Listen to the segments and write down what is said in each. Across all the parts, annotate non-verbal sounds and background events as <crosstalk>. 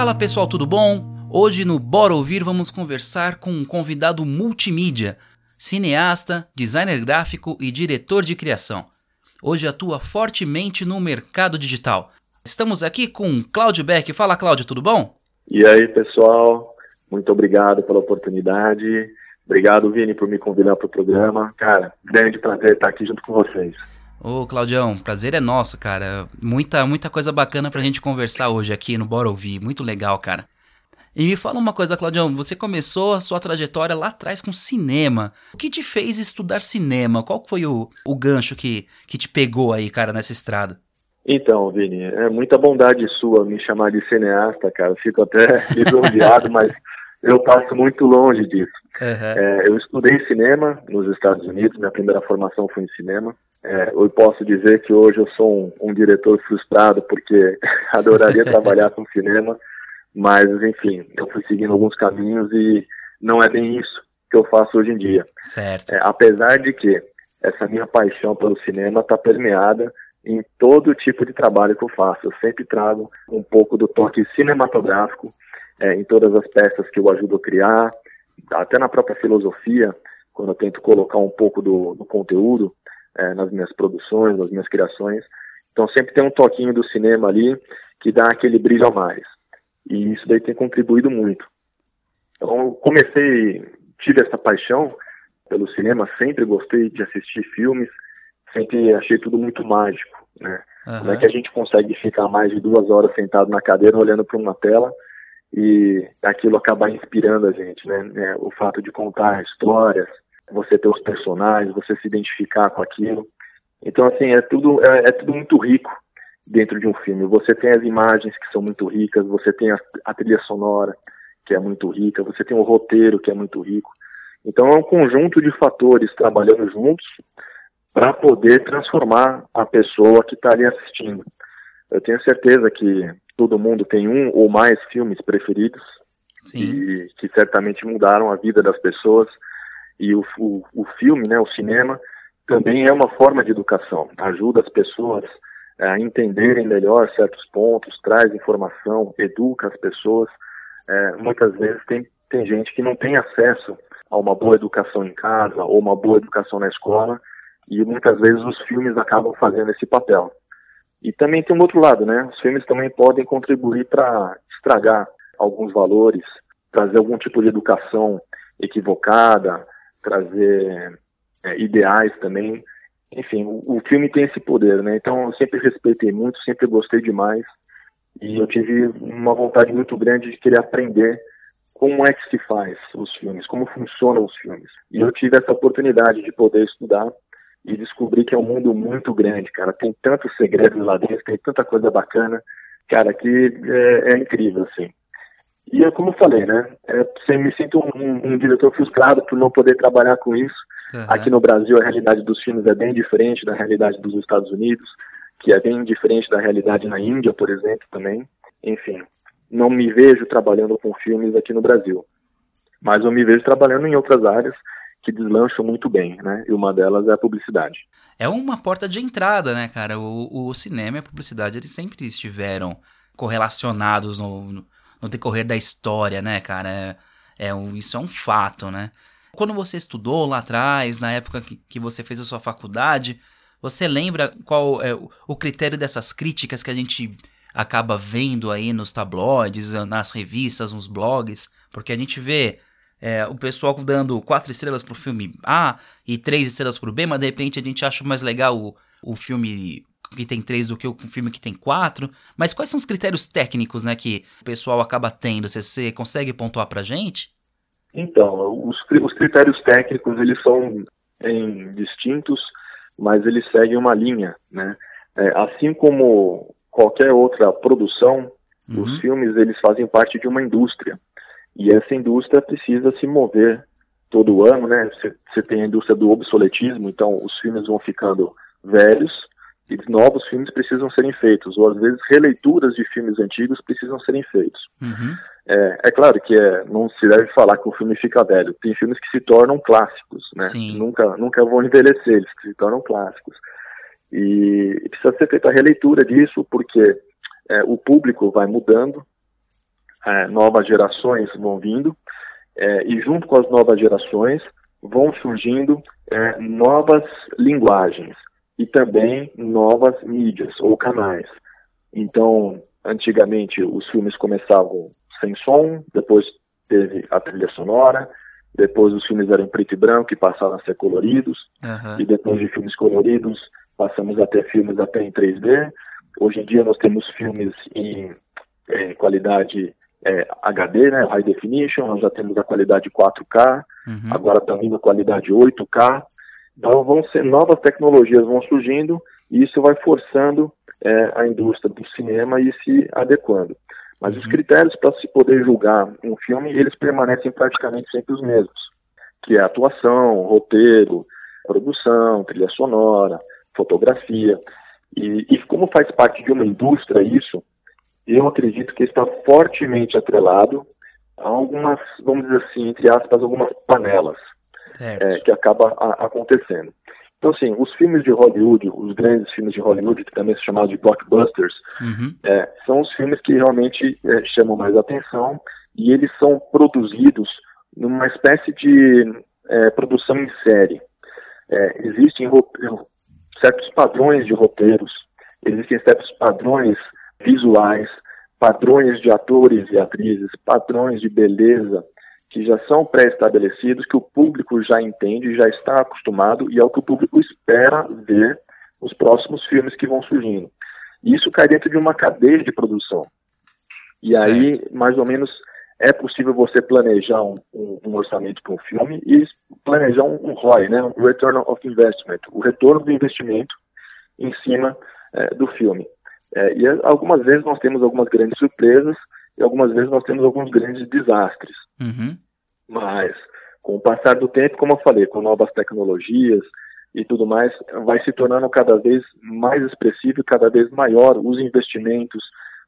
Fala pessoal, tudo bom? Hoje no Bora Ouvir vamos conversar com um convidado multimídia, cineasta, designer gráfico e diretor de criação. Hoje atua fortemente no mercado digital. Estamos aqui com Cláudio Beck. Fala Cláudio, tudo bom? E aí pessoal, muito obrigado pela oportunidade. Obrigado, Vini, por me convidar para o programa. Cara, grande prazer estar aqui junto com vocês. Ô, Claudião, prazer é nosso, cara. Muita, muita coisa bacana pra gente conversar hoje aqui no Bora Ouvir. Muito legal, cara. E me fala uma coisa, Claudião, você começou a sua trajetória lá atrás com cinema. O que te fez estudar cinema? Qual foi o, o gancho que, que te pegou aí, cara, nessa estrada? Então, Vini, é muita bondade sua me chamar de cineasta, cara. Fico até <laughs> lisonjeado, mas eu passo muito longe disso. Uhum. É, eu estudei cinema nos Estados Unidos, minha primeira formação foi em cinema. É, eu posso dizer que hoje eu sou um, um diretor frustrado porque <laughs> adoraria trabalhar com cinema, mas enfim, eu fui seguindo alguns caminhos e não é bem isso que eu faço hoje em dia. Certo. É, apesar de que essa minha paixão pelo cinema está permeada em todo tipo de trabalho que eu faço. Eu sempre trago um pouco do toque cinematográfico é, em todas as peças que eu ajudo a criar, até na própria filosofia, quando eu tento colocar um pouco do, do conteúdo é, nas minhas produções, nas minhas criações. Então sempre tem um toquinho do cinema ali que dá aquele brilho a mais. E isso daí tem contribuído muito. Então eu comecei, tive essa paixão pelo cinema, sempre gostei de assistir filmes, sempre achei tudo muito mágico, né? Uhum. Como é que a gente consegue ficar mais de duas horas sentado na cadeira olhando para uma tela e aquilo acabar inspirando a gente, né? É, o fato de contar histórias, você ter os personagens, você se identificar com aquilo. Então, assim, é tudo, é, é, tudo muito rico dentro de um filme. Você tem as imagens que são muito ricas, você tem a, a trilha sonora, que é muito rica, você tem o roteiro, que é muito rico. Então, é um conjunto de fatores trabalhando juntos para poder transformar a pessoa que está ali assistindo. Eu tenho certeza que todo mundo tem um ou mais filmes preferidos Sim. e que certamente mudaram a vida das pessoas e o, o, o filme, né, o cinema, também é uma forma de educação, ajuda as pessoas a entenderem melhor certos pontos, traz informação, educa as pessoas. É, muitas vezes tem, tem gente que não tem acesso a uma boa educação em casa ou uma boa educação na escola e muitas vezes os filmes acabam fazendo esse papel. E também tem um outro lado, né? Os filmes também podem contribuir para estragar alguns valores, trazer algum tipo de educação equivocada, trazer é, ideais também. Enfim, o, o, filme tem esse poder, né? Então eu sempre respeitei muito, sempre gostei demais e eu tive uma vontade muito grande de querer aprender como é que se faz os filmes, como funcionam os filmes. E eu tive essa oportunidade de poder estudar e descobrir que é um mundo muito grande, cara. Tem tantos segredos lá dentro, tem tanta coisa bacana, cara, que é, é incrível, assim. E eu, como falei, né, é, me sinto um, um, diretor frustrado por não poder trabalhar com isso. Uhum. Aqui no Brasil, a realidade dos filmes é bem diferente da realidade dos Estados Unidos, que é bem diferente da realidade na Índia, por exemplo, também. Enfim, não me vejo trabalhando com filmes aqui no Brasil. Mas eu me vejo trabalhando em outras áreas que deslancham muito bem, né? E uma delas é a publicidade. É uma porta de entrada, né, cara? O, o cinema e a publicidade, eles sempre estiveram correlacionados no, no decorrer da história, né, cara? É, é um, isso é um fato, né? Quando você estudou lá atrás, na época que, que você fez a sua faculdade, você lembra qual é o, o critério dessas críticas que a gente acaba vendo aí nos tabloides, nas revistas, nos blogs? Porque a gente vê é, o pessoal dando quatro estrelas pro filme A e três estrelas pro B, mas de repente a gente acha mais legal o, o filme que tem três do que o filme que tem quatro. Mas quais são os critérios técnicos, né, que o pessoal acaba tendo? Você, você consegue pontuar pra gente? Então, os, os critérios técnicos, eles são em, distintos, mas eles seguem uma linha, né? É, assim como qualquer outra produção, uhum. os filmes, eles fazem parte de uma indústria. E essa indústria precisa se mover todo ano, né? Você tem a indústria do obsoletismo, então os filmes vão ficando velhos, e novos filmes precisam serem feitos, ou às vezes releituras de filmes antigos precisam serem feitos. Uhum. É, é, claro que é, não se deve falar que o filme fica velho. Tem filmes que se tornam clássicos, né? Nunca, nunca vão envelhecer, eles se tornam clássicos. E, precisa ser feita a releitura disso, porque é, o público vai mudando, é, novas gerações vão vindo, é, e junto com as novas gerações vão surgindo é, novas linguagens e também novas mídias ou canais. Então, antigamente os filmes começavam sem som, depois teve a trilha sonora, depois os filmes eram preto e branco e passaram a ser coloridos, uhum. e depois de filmes coloridos passamos a ter filmes até em 3D. Hoje em dia nós temos filmes em, em qualidade é, HD, né, High Definition, nós já temos a qualidade 4K, uhum. agora está vindo a qualidade 8K. Então vão ser novas tecnologias vão surgindo e isso vai forçando é, a indústria do cinema e se adequando. Mas uhum. os critérios para se poder julgar um filme, eles permanecem praticamente sempre os mesmos, que é atuação, roteiro, produção, trilha sonora, fotografia. E, e como faz parte de uma indústria isso, eu acredito que está fortemente atrelado a algumas, vamos dizer assim, entre aspas, algumas panelas é, que acaba a, acontecendo. Então, assim, os filmes de Hollywood, os grandes filmes de Hollywood, que também são chamados de blockbusters, uhum. é, são os filmes que realmente é, chamam mais atenção e eles são produzidos numa espécie de é, produção em série. É, existem certos padrões de roteiros, existem certos padrões visuais, padrões de atores e atrizes, padrões de beleza, que já são pré-estabelecidos, que o público já entende, já está acostumado e é o que o público espera ver nos próximos filmes que vão surgindo. E isso cai dentro de uma cadeia de produção. E certo. aí, mais ou menos, é possível você planejar um, um, um orçamento para um filme e planejar um, um ROI, né, um Return of Investment, o retorno do investimento em cima é, do filme. É, e algumas vezes nós temos algumas grandes surpresas e algumas vezes nós temos alguns grandes desastres. Uhum. Mas, com o passar do tempo, como eu falei, com novas tecnologias e tudo mais, vai se tornando cada vez mais expressivo e cada vez maior os investimentos,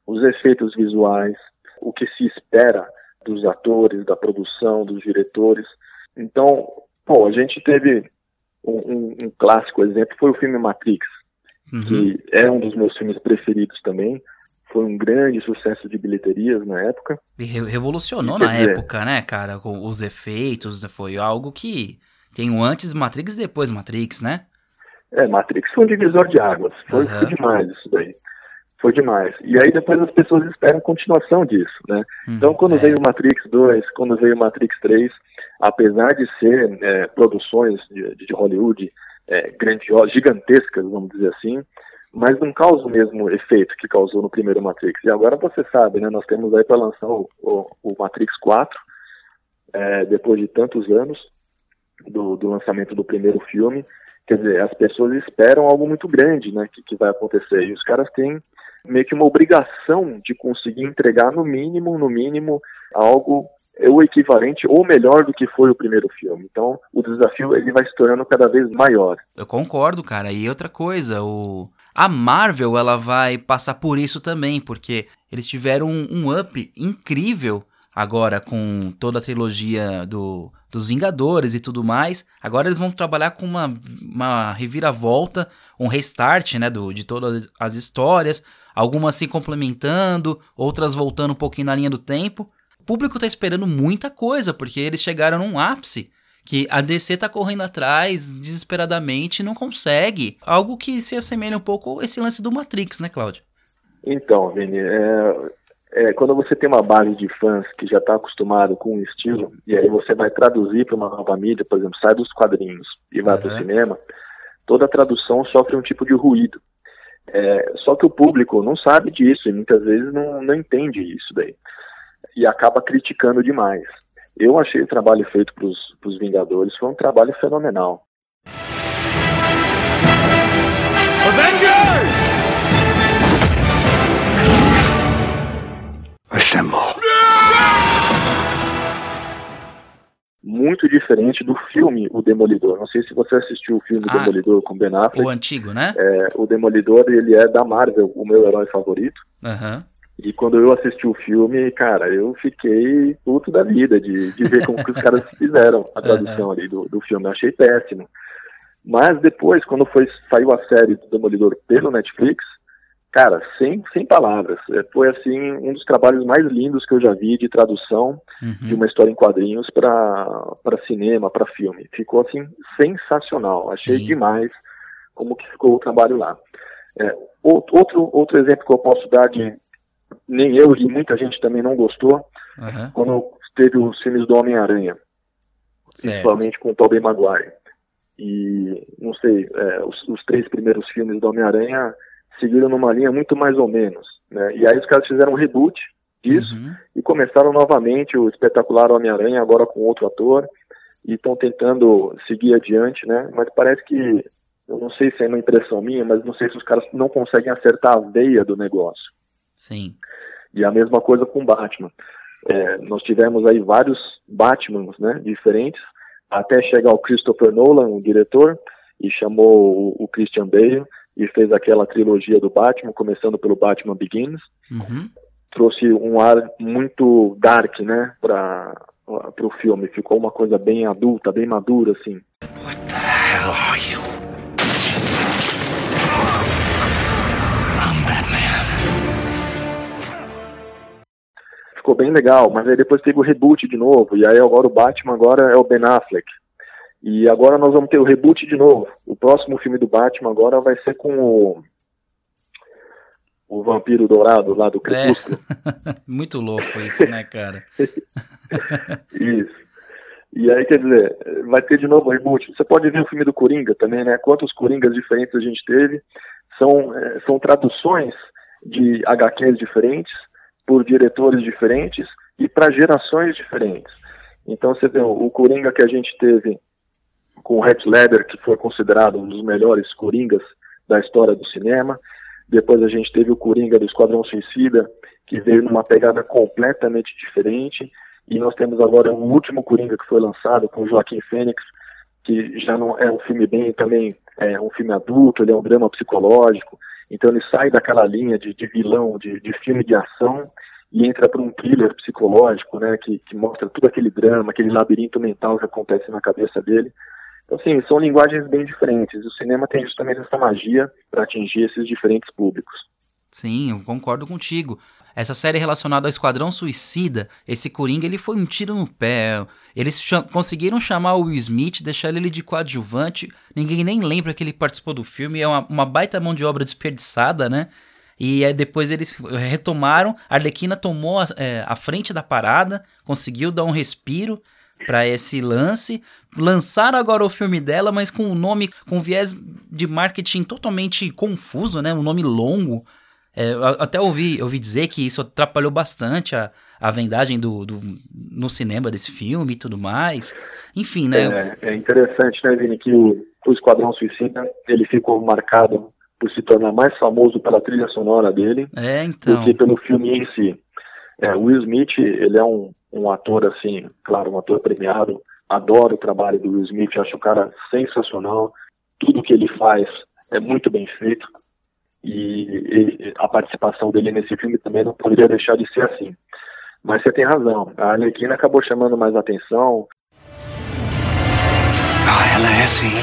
os efeitos visuais, o que se espera dos atores, da produção, dos diretores. Então, pô, a gente teve um, um, um clássico exemplo, foi o filme Matrix, uhum. que é um dos meus filmes preferidos também foi um grande sucesso de bilheterias na época. E revolucionou e, na dizer, época, né, cara? Com os efeitos, foi algo que tem o antes Matrix e depois Matrix, né? É, Matrix foi um divisor de águas. Foi, uhum. demais isso daí. Foi demais. E aí depois as pessoas esperam continuação disso, né? Uhum, então quando é. veio o Matrix 2, quando veio o Matrix 3, apesar de ser é, produções de, de Hollywood é, grandiosas, gigantescas, vamos dizer assim, mas não causa o mesmo efeito que causou no primeiro Matrix. E agora você sabe, né? Nós temos aí para lançar o, o, o, Matrix 4, é, depois de tantos anos do, do, lançamento do primeiro filme. Quer dizer, as pessoas esperam algo muito grande, né? Que, que vai acontecer. E os caras têm meio que uma obrigação de conseguir entregar no mínimo, no mínimo, algo o equivalente ou melhor do que foi o primeiro filme. Então, o desafio ele vai se tornando cada vez maior. Eu concordo, cara. E outra coisa, o a Marvel ela vai passar por isso também, porque eles tiveram um, um up incrível agora com toda a trilogia do, dos Vingadores e tudo mais. Agora eles vão trabalhar com uma, uma reviravolta, um restart né, do, de todas as histórias, algumas se complementando, outras voltando um pouquinho na linha do tempo. O público está esperando muita coisa, porque eles chegaram num ápice que a DC tá correndo atrás desesperadamente e não consegue. Algo que se assemelha um pouco a esse lance do Matrix, né, Cláudio? Então, Vini, é, é, quando você tem uma base de fãs que já está acostumado com um estilo, e aí você vai traduzir para uma nova mídia, por exemplo, sai dos quadrinhos e vai uhum. para o cinema, toda tradução sofre um tipo de ruído. É, só que o público não sabe disso e muitas vezes não, não entende isso daí. E acaba criticando demais. Eu achei o trabalho feito para os Vingadores foi um trabalho fenomenal. Avengers! Assemble. Muito diferente do filme O Demolidor. Não sei se você assistiu o filme ah, Demolidor com Ben Affleck. O antigo, né? É, o Demolidor, ele é da Marvel, o meu herói favorito. Aham. Uhum. E quando eu assisti o filme, cara, eu fiquei puto da vida de, de ver como que os caras <laughs> fizeram a tradução ali do, do filme. Eu achei péssimo. Mas depois, quando foi, saiu a série do Demolidor pelo Netflix, cara, sem, sem palavras. É, foi assim um dos trabalhos mais lindos que eu já vi de tradução uhum. de uma história em quadrinhos para cinema, para filme. Ficou assim sensacional. Achei Sim. demais como que ficou o trabalho lá. É, outro, outro exemplo que eu posso dar de nem eu e muita gente também não gostou, uhum. quando teve os filmes do Homem-Aranha, principalmente com o Tobey Maguire. E, não sei, é, os, os, três primeiros filmes do Homem-Aranha seguiram numa linha muito mais ou menos. Né? E aí os caras fizeram um reboot disso uhum. e começaram novamente o espetacular Homem-Aranha, agora com outro ator, e estão tentando seguir adiante, né? Mas parece que, eu não sei se é uma impressão minha, mas não sei se os caras não conseguem acertar a veia do negócio. Sim. E a mesma coisa com Batman. É, nós tivemos aí vários Batmans, né, diferentes, até chegar o Christopher Nolan, o diretor, e chamou o, o Christian Bale e fez aquela trilogia do Batman, começando pelo Batman Begins. Uhum. Trouxe um ar muito dark, né, para o filme. Ficou uma coisa bem adulta, bem madura, assim. What the hell are you? Ficou bem legal, mas aí depois teve o reboot de novo, e aí agora o Batman agora é o Ben Affleck. E agora nós vamos ter o reboot de novo. O próximo filme do Batman agora vai ser com o o vampiro dourado lá do Crepúsculo. É. <laughs> Muito louco isso, né, cara? <laughs> isso. E aí, quer dizer, vai ter de novo o reboot. Você pode ver o filme do Coringa também, né? Quantos Coringas diferentes a gente teve. São, é, são traduções de HQs diferentes, por diretores diferentes e para gerações diferentes. Então você vê o Coringa que a gente teve com o Heath Ledger, que foi considerado um dos melhores Coringas da história do cinema. Depois a gente teve o Coringa do Esquadrão Suicida, que veio numa pegada completamente diferente. E nós temos agora o último Coringa que foi lançado com Joaquim Fênix, que já não é um filme bem também, é um filme adulto, ele é um drama psicológico. Então ele sai daquela linha de, de vilão, de, de, filme de ação e entra para um thriller psicológico, né, que, que, mostra todo aquele drama, aquele labirinto mental que acontece na cabeça dele. Então, assim, são linguagens bem diferentes. O cinema tem justamente essa magia para atingir esses diferentes públicos. Sim, eu concordo contigo. Essa série relacionada ao Esquadrão Suicida, esse Coringa, ele foi um tiro no pé. Eles conseguiram chamar o Will Smith, deixar ele de coadjuvante. Ninguém nem lembra que ele participou do filme. É uma, uma baita mão de obra desperdiçada, né? E aí depois eles retomaram. A Arlequina tomou a, é, a frente da parada, conseguiu dar um respiro para esse lance. Lançaram agora o filme dela, mas com um nome, com viés de marketing totalmente confuso, né? Um nome longo. É, até ouvi, ouvi dizer que isso atrapalhou bastante a, a vendagem do, do, no cinema desse filme e tudo mais. Enfim, né? É, é interessante, né, Vini, que o, o Esquadrão Suicida ele ficou marcado por se tornar mais famoso pela trilha sonora dele é, então. do que pelo filme em si. É, Will Smith, ele é um, um ator, assim, claro, um ator premiado. Adoro o trabalho do Will Smith, acho o cara sensacional. Tudo que ele faz é muito bem feito e, e, a participação dele nesse filme também não poderia deixar de ser assim. Mas você tem razão, a Arlequina acabou chamando mais atenção. Ah, ela é assim.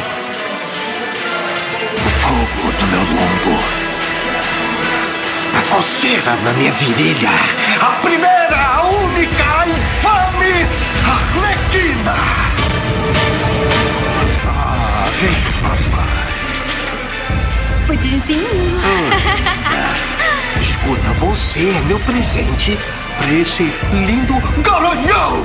O fogo do meu lombo. A coceira na minha virilha. A primeira, a única, a infame Arlequina. Ah, vem Pudinzinho? Hum. Escuta, você é meu presente para esse lindo garanhão!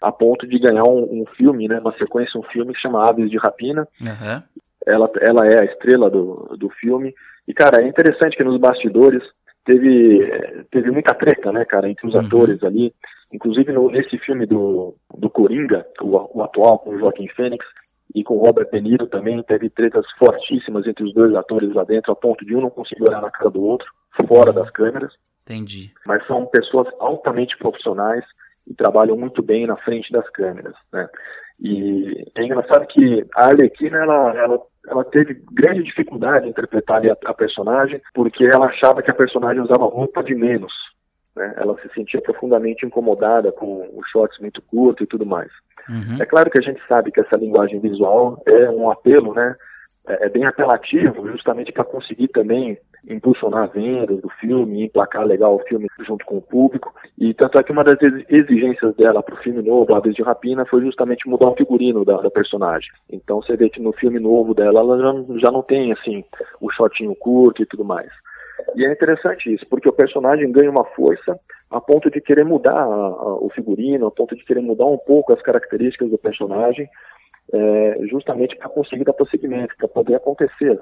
A ponto de ganhar um, um, filme, né, uma sequência, um filme que chama Aves de Rapina. Uhum. Ela, ela é a estrela do, do filme. E, cara, é interessante que nos bastidores teve, teve muita treta, né, cara, entre os uhum. atores ali. Inclusive no, nesse filme do, do Coringa, o, o atual, com o Joaquim Fênix, e com Robert De Niro também teve tretas fortíssimas entre os dois atores lá dentro, a ponto de um não conseguir olhar na cara do outro, fora das câmeras. Entendi. Mas são pessoas altamente profissionais e trabalham muito bem na frente das câmeras, né? E é engraçado que a Arlequina, ela, ela, ela teve grande dificuldade em interpretar a, a personagem, porque ela achava que a personagem usava roupa de menos, né? Ela se sentia profundamente incomodada com os shorts muito curtos e tudo mais. Uhum. É claro que a gente sabe que essa linguagem visual é um apelo, né? É, é bem apelativo, justamente para conseguir também impulsionar vendas do filme, emplacar legal o filme junto com o público. E tanto é que uma das exigências dela para o filme novo, Aves de Rapina, foi justamente mudar o figurino da, da, personagem. Então você vê que no filme novo dela, ela já, já não tem assim o shortinho curto e tudo mais. E é interessante isso, porque o personagem ganha uma força a ponto de querer mudar a, a, o figurino, a ponto de querer mudar um pouco as características do personagem, é, justamente para conseguir dar prosseguimento, para poder acontecer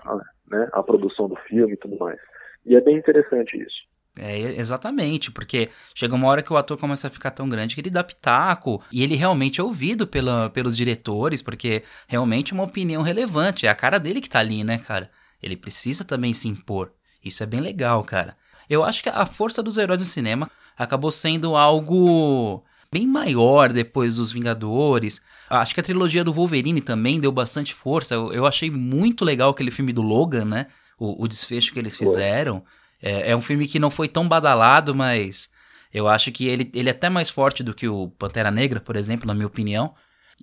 né, a produção do filme e tudo mais. E é bem interessante isso. É, exatamente, porque chega uma hora que o ator começa a ficar tão grande que ele dá pitaco e ele realmente é ouvido pela, pelos diretores, porque realmente é uma opinião relevante, é a cara dele que tá ali, né, cara? Ele precisa também se impor. Isso é bem legal, cara. Eu acho que a força dos heróis no cinema acabou sendo algo bem maior depois dos Vingadores. Acho que a trilogia do Wolverine também deu bastante força. Eu, eu achei muito legal aquele filme do Logan, né? O, o desfecho que eles fizeram. É, é, um filme que não foi tão badalado, mas eu acho que ele, ele é até mais forte do que o Pantera Negra, por exemplo, na minha opinião.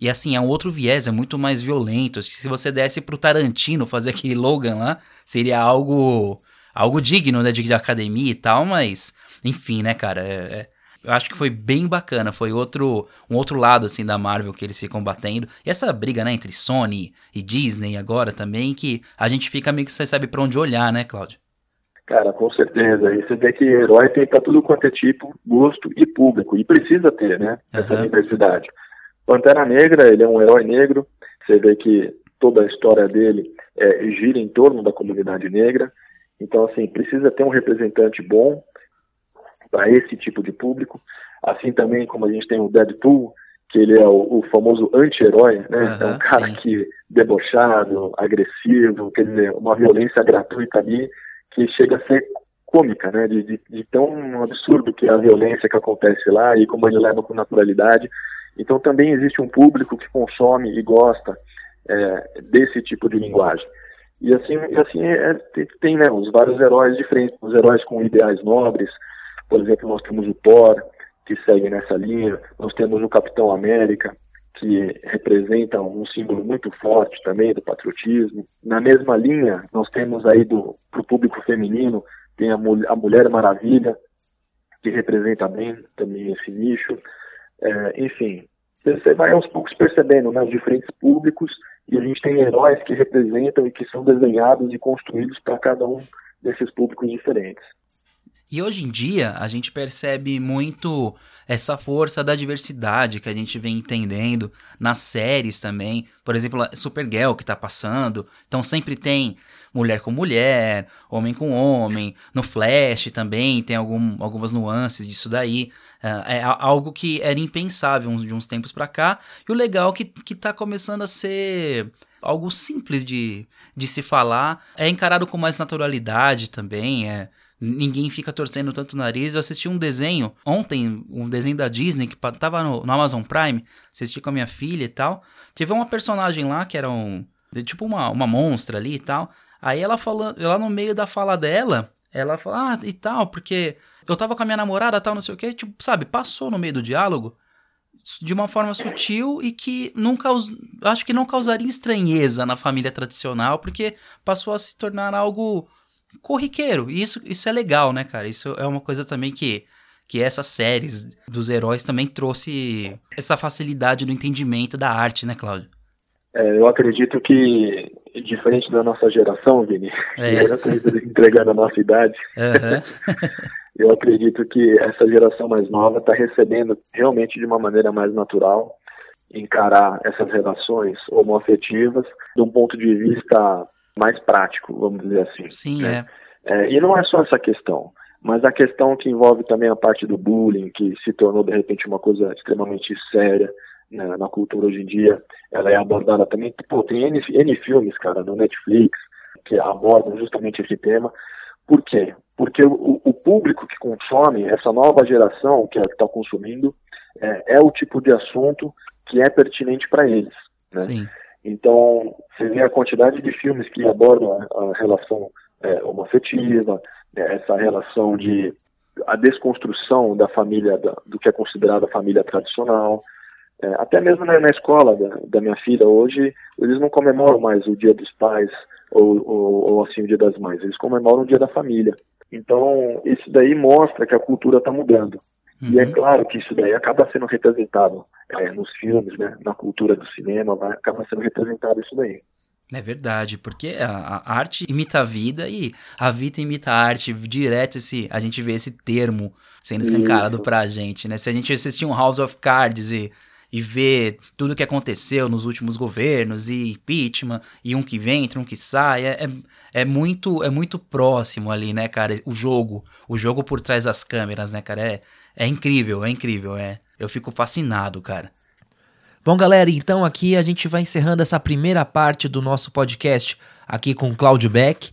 E assim, é um outro viés, é muito mais violento. Se você desse pro Tarantino fazer aquele Logan lá, seria algo algo digno, né, de, de academia e tal, mas enfim, né, cara, é, é, eu acho que foi bem bacana, foi outro um outro lado assim da Marvel que eles ficam batendo. E essa briga, né, entre Sony e Disney agora também, que a gente fica meio que você sabe para onde olhar, né, Cláudio? Cara, com certeza. E você vê que herói tem para tudo quanto é tipo, gosto e público. E precisa ter, né? Essa uhum. diversidade. Pantera Negra, ele é um herói negro. Você vê que toda a história dele é, gira em torno da comunidade negra. Então, assim, precisa ter um representante bom para esse tipo de público. Assim também como a gente tem o Deadpool, que ele é o, o famoso anti-herói, né? Uhum, é um cara sim. que debochado, agressivo, quer dizer, uma violência gratuita ali que chega a ser cômica, né? De, de, de, tão absurdo que é a violência que acontece lá e como ele leva com naturalidade. Então também existe um público que consome e gosta é, desse tipo de linguagem. E assim, assim é, tem, tem né, os vários heróis diferentes, os heróis com ideais nobres. Por exemplo, nós temos o Thor, que segue nessa linha. Nós temos o Capitão América, que representa um símbolo muito forte também do patriotismo. Na mesma linha, nós temos aí do pro público feminino, tem a, a Mulher Maravilha, que representa bem também esse nicho. É, enfim, você vai aos poucos percebendo né, os diferentes públicos e a gente tem heróis que representam e que são desenhados e construídos para cada um desses públicos diferentes. E hoje em dia a gente percebe muito essa força da diversidade que a gente vem entendendo nas séries também. Por exemplo, Supergirl que tá passando. Então sempre tem mulher com mulher, homem com homem. No Flash também tem algum, algumas nuances disso daí. É, é algo que era impensável de uns tempos para cá. E o legal é que, que tá começando a ser algo simples de, de se falar. É encarado com mais naturalidade também. É, ninguém fica torcendo tanto o nariz. Eu assisti um desenho ontem, um desenho da Disney que tava no, no Amazon Prime. Assisti com a minha filha e tal. Teve uma personagem lá que era um. Tipo uma, uma monstra ali e tal. Aí ela falando, lá no meio da fala dela, ela fala, ah, e tal, porque eu tava com a minha namorada, tal, não sei o quê, tipo, sabe, passou no meio do diálogo de uma forma sutil e que nunca acho que não causaria estranheza na família tradicional, porque passou a se tornar algo corriqueiro. E isso, isso é legal, né, cara? Isso é uma coisa também que que essas séries dos heróis também trouxe essa facilidade no entendimento da arte, né, Cláudio? É, eu acredito que, diferente da nossa geração, Vini, é. <laughs> eu estou entregando a nossa idade, uhum. <laughs> eu acredito que essa geração mais nova está recebendo realmente de uma maneira mais natural encarar essas relações homoafetivas de um ponto de vista mais prático, vamos dizer assim. Sim, né? é. é. E não é só essa questão, mas a questão que envolve também a parte do bullying, que se tornou de repente uma coisa extremamente séria né, na cultura hoje em dia, ela é abordada também. Pô, tem N, N filmes, cara, no Netflix, que abordam justamente esse tema. Por quê? Porque o, o público que consome, essa nova geração que é, está consumindo, é, é, o tipo de assunto que é pertinente para eles. Né? Sim. Então, você vê a quantidade de filmes que abordam a, a relação é, homoafetiva, né, essa relação de a desconstrução da família, da, do que é considerada família tradicional, É, até mesmo na, na escola da, da, minha filha hoje, eles não comemoram mais o Dia dos Pais ou, ou, ou assim o Dia das Mães, eles comemoram o Dia da Família. Então, isso daí mostra que a cultura está mudando. Uhum. E é uhum. claro que isso daí acaba sendo representado é, nos filmes, né, na cultura do cinema, vai, acaba sendo representado isso daí. É verdade, porque a, a, arte imita a vida e a vida imita a arte. Direto esse, a gente vê esse termo sendo escancarado Isso. pra gente, né? Se a gente assistir um House of Cards e, e ver tudo o que aconteceu nos últimos governos e impeachment e um que vem, entra um que sai, é, é, é, muito é muito próximo ali, né, cara? O jogo, o jogo por trás das câmeras, né, cara? É, é incrível, é incrível, é. Eu fico fascinado, cara. Bom, galera, então aqui a gente vai encerrando essa primeira parte do nosso podcast aqui com o Claudio Beck.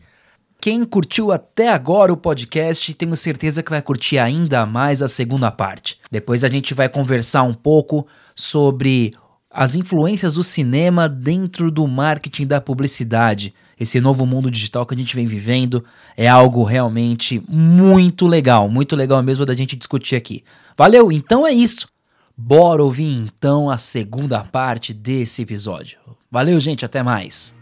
Quem curtiu até agora o podcast, tenho certeza que vai curtir ainda mais a segunda parte. Depois a gente vai conversar um pouco sobre as influências do cinema dentro do marketing da publicidade. Esse novo mundo digital que a gente vem vivendo é algo realmente muito legal, muito legal mesmo da gente discutir aqui. Valeu, então é isso. Bora ouvir então a segunda parte desse episódio. Valeu, gente, até mais.